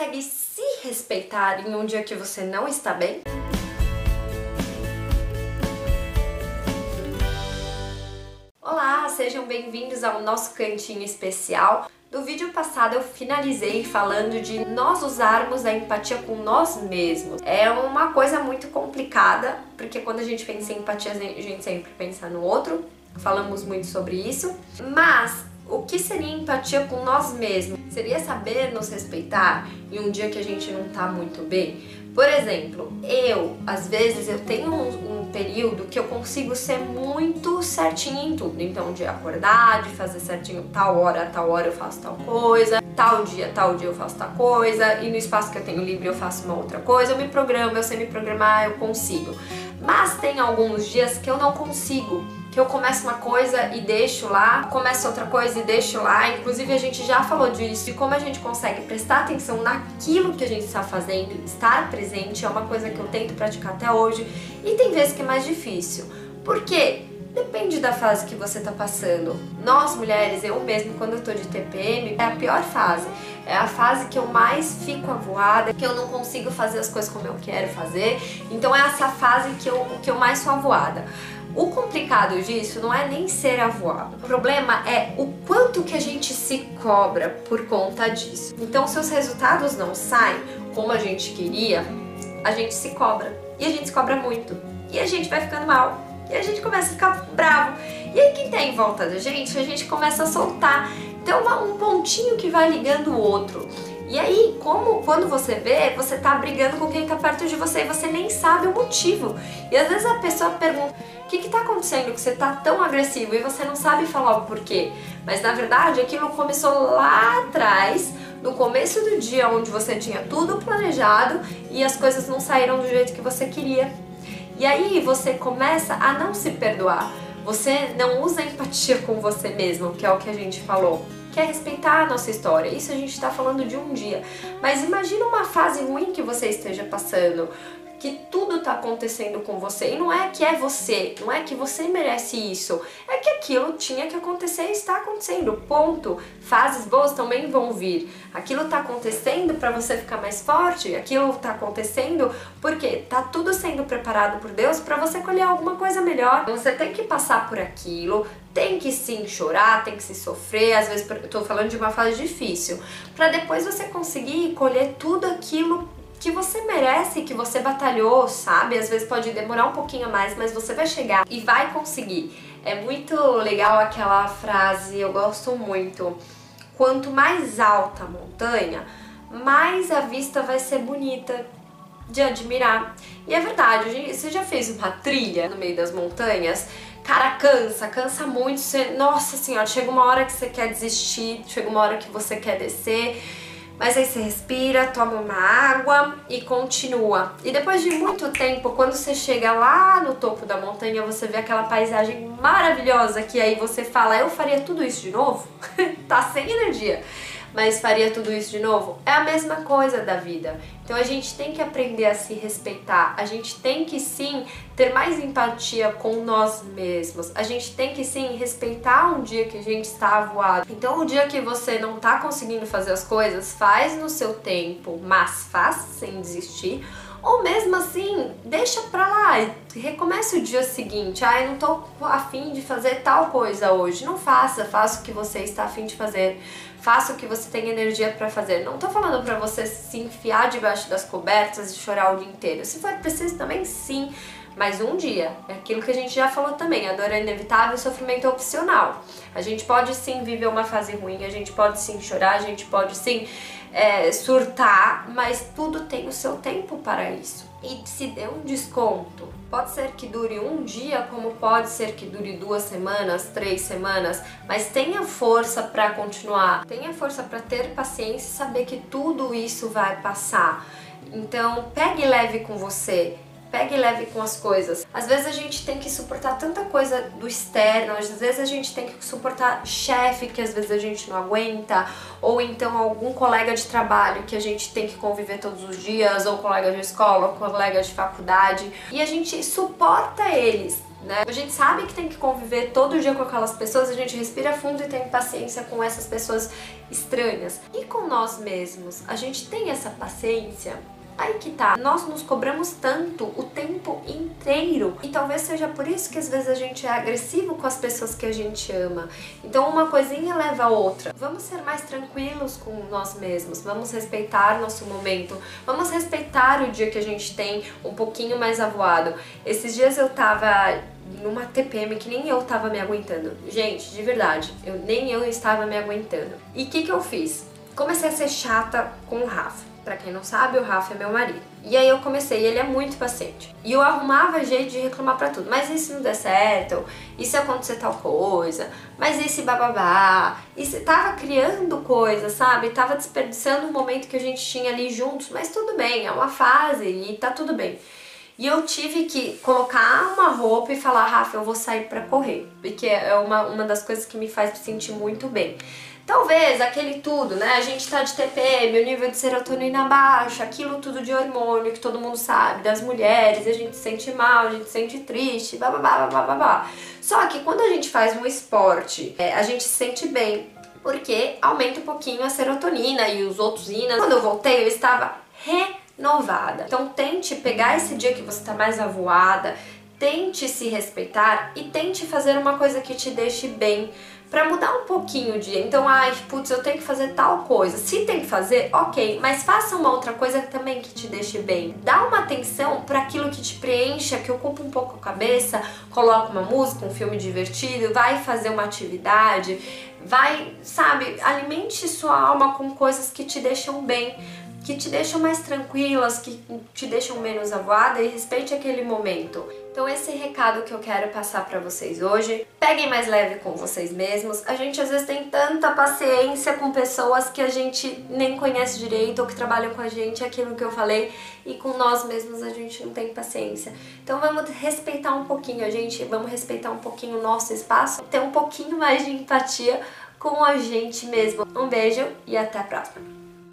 consegue se respeitar em um dia que você não está bem? Olá, sejam bem-vindos ao nosso cantinho especial. Do vídeo passado eu finalizei falando de nós usarmos a empatia com nós mesmos. É uma coisa muito complicada, porque quando a gente pensa em empatia, a gente sempre pensa no outro. Falamos muito sobre isso, mas o que seria empatia com nós mesmos? Seria saber nos respeitar em um dia que a gente não tá muito bem? Por exemplo, eu, às vezes, eu tenho um, um período que eu consigo ser muito certinha em tudo. Então, de acordar, de fazer certinho tal hora, tal hora eu faço tal coisa, tal dia, tal dia eu faço tal coisa, e no espaço que eu tenho livre eu faço uma outra coisa, eu me programo, eu sei me programar, eu consigo. Mas tem alguns dias que eu não consigo que eu começo uma coisa e deixo lá, começo outra coisa e deixo lá. Inclusive a gente já falou disso, de como a gente consegue prestar atenção naquilo que a gente está fazendo, estar presente é uma coisa que eu tento praticar até hoje e tem vezes que é mais difícil. Por quê? Depende da fase que você está passando. Nós mulheres, eu mesmo quando eu tô de TPM, é a pior fase. É a fase que eu mais fico avoada, que eu não consigo fazer as coisas como eu quero fazer. Então é essa fase que eu, que eu mais sou avoada. O complicado disso não é nem ser avoado. O problema é o quanto que a gente se cobra por conta disso. Então, se os resultados não saem como a gente queria, a gente se cobra. E a gente se cobra muito. E a gente vai ficando mal. E a gente começa a ficar bravo. E aí, quem tá em volta da gente, a gente começa a soltar. Então, um pontinho que vai ligando o outro. E aí, como quando você vê, você tá brigando com quem tá perto de você e você nem sabe o motivo. E às vezes a pessoa pergunta: o que que tá acontecendo que você tá tão agressivo? E você não sabe falar o porquê. Mas na verdade, aquilo começou lá atrás, no começo do dia, onde você tinha tudo planejado e as coisas não saíram do jeito que você queria. E aí você começa a não se perdoar. Você não usa empatia com você mesmo, que é o que a gente falou quer respeitar a nossa história. Isso a gente está falando de um dia. Mas imagina uma fase ruim que você esteja passando, que tudo está acontecendo com você. E não é que é você, não é que você merece isso. É que aquilo tinha que acontecer e está acontecendo. Ponto. Fases boas também vão vir. Aquilo está acontecendo para você ficar mais forte. Aquilo está acontecendo porque tá tudo sendo preparado por Deus para você colher alguma coisa melhor. Você tem que passar por aquilo, tem que sim chorar, tem que se sofrer, às vezes eu tô falando de uma fase difícil, para depois você conseguir colher tudo aquilo que você merece, que você batalhou, sabe? Às vezes pode demorar um pouquinho mais, mas você vai chegar e vai conseguir. É muito legal aquela frase, eu gosto muito. Quanto mais alta a montanha, mais a vista vai ser bonita de admirar. E é verdade, você já fez uma trilha no meio das montanhas? Cara, cansa, cansa muito. Você, nossa senhora, chega uma hora que você quer desistir, chega uma hora que você quer descer. Mas aí você respira, toma uma água e continua. E depois de muito tempo, quando você chega lá no topo da montanha, você vê aquela paisagem maravilhosa que aí você fala, eu faria tudo isso de novo? tá sem energia mas faria tudo isso de novo? É a mesma coisa da vida. Então a gente tem que aprender a se respeitar, a gente tem que sim ter mais empatia com nós mesmos, a gente tem que sim respeitar um dia que a gente está voado. Então o dia que você não está conseguindo fazer as coisas, faz no seu tempo, mas faz sem desistir. Ou mesmo assim, deixa pra lá recomece o dia seguinte. Ah, eu não tô afim de fazer tal coisa hoje. Não faça, faça o que você está afim de fazer faça o que você tem energia para fazer. Não tô falando para você se enfiar debaixo das cobertas e chorar o dia inteiro. Se for preciso também, sim, mas um dia. É aquilo que a gente já falou também, a dor é inevitável, o sofrimento é opcional. A gente pode sim viver uma fase ruim, a gente pode sim chorar, a gente pode sim é, surtar, mas tudo tem o seu tempo para isso. E se dê um desconto, pode ser que dure um dia, como pode ser que dure duas semanas, três semanas, mas tenha força para continuar, tenha força para ter paciência e saber que tudo isso vai passar. Então, pegue leve com você, pegue leve com as coisas. Às vezes a gente tem que suportar tanta coisa do externo, às vezes a gente tem que suportar chefe que às vezes a gente não aguenta, ou então algum colega de trabalho que a gente tem que conviver todos os dias, ou colega de escola, ou colega de faculdade, e a gente suporta eles né? A gente sabe que tem que conviver todo dia com aquelas pessoas, a gente respira fundo e tem paciência com essas pessoas estranhas. E com nós mesmos, a gente tem essa paciência? Aí que tá, nós nos cobramos tanto o tempo inteiro e talvez seja por isso que às vezes a gente é agressivo com as pessoas que a gente ama. Então uma coisinha leva a outra. Vamos ser mais tranquilos com nós mesmos, vamos respeitar nosso momento, vamos respeitar o dia que a gente tem um pouquinho mais avoado. Esses dias eu tava numa TPM que nem eu tava me aguentando. Gente, de verdade, eu nem eu estava me aguentando. E o que que eu fiz? Comecei a ser chata com o Rafa. Pra quem não sabe, o Rafa é meu marido. E aí eu comecei, ele é muito paciente. E eu arrumava jeito de reclamar pra tudo. Mas e se não der certo? E se acontecer tal coisa? Mas e se bababá? E se tava criando coisa, sabe? Tava desperdiçando o momento que a gente tinha ali juntos. Mas tudo bem, é uma fase e tá tudo bem. E eu tive que colocar uma roupa e falar, Rafa, eu vou sair para correr. Porque é uma, uma das coisas que me faz me sentir muito bem. Talvez aquele tudo, né? A gente tá de TPM, o nível de serotonina baixo, aquilo tudo de hormônio que todo mundo sabe, das mulheres, a gente se sente mal, a gente se sente triste, babá, babá. Só que quando a gente faz um esporte, é, a gente se sente bem, porque aumenta um pouquinho a serotonina e os outros ínas. Quando eu voltei, eu estava renovada. Então tente pegar esse dia que você está mais avoada, tente se respeitar e tente fazer uma coisa que te deixe bem para mudar um pouquinho o dia. Então, ai, putz, eu tenho que fazer tal coisa. Se tem que fazer, ok, mas faça uma outra coisa também que te deixe bem. Dá uma atenção para aquilo que te preencha, que ocupa um pouco a cabeça, coloca uma música, um filme divertido, vai fazer uma atividade, vai, sabe, alimente sua alma com coisas que te deixam bem que te deixam mais tranquilas, que te deixam menos avoada e respeite aquele momento. Então esse recado que eu quero passar para vocês hoje, peguem mais leve com vocês mesmos. A gente às vezes tem tanta paciência com pessoas que a gente nem conhece direito ou que trabalham com a gente, aquilo que eu falei, e com nós mesmos a gente não tem paciência. Então vamos respeitar um pouquinho a gente, vamos respeitar um pouquinho o nosso espaço, ter um pouquinho mais de empatia com a gente mesmo. Um beijo e até a próxima.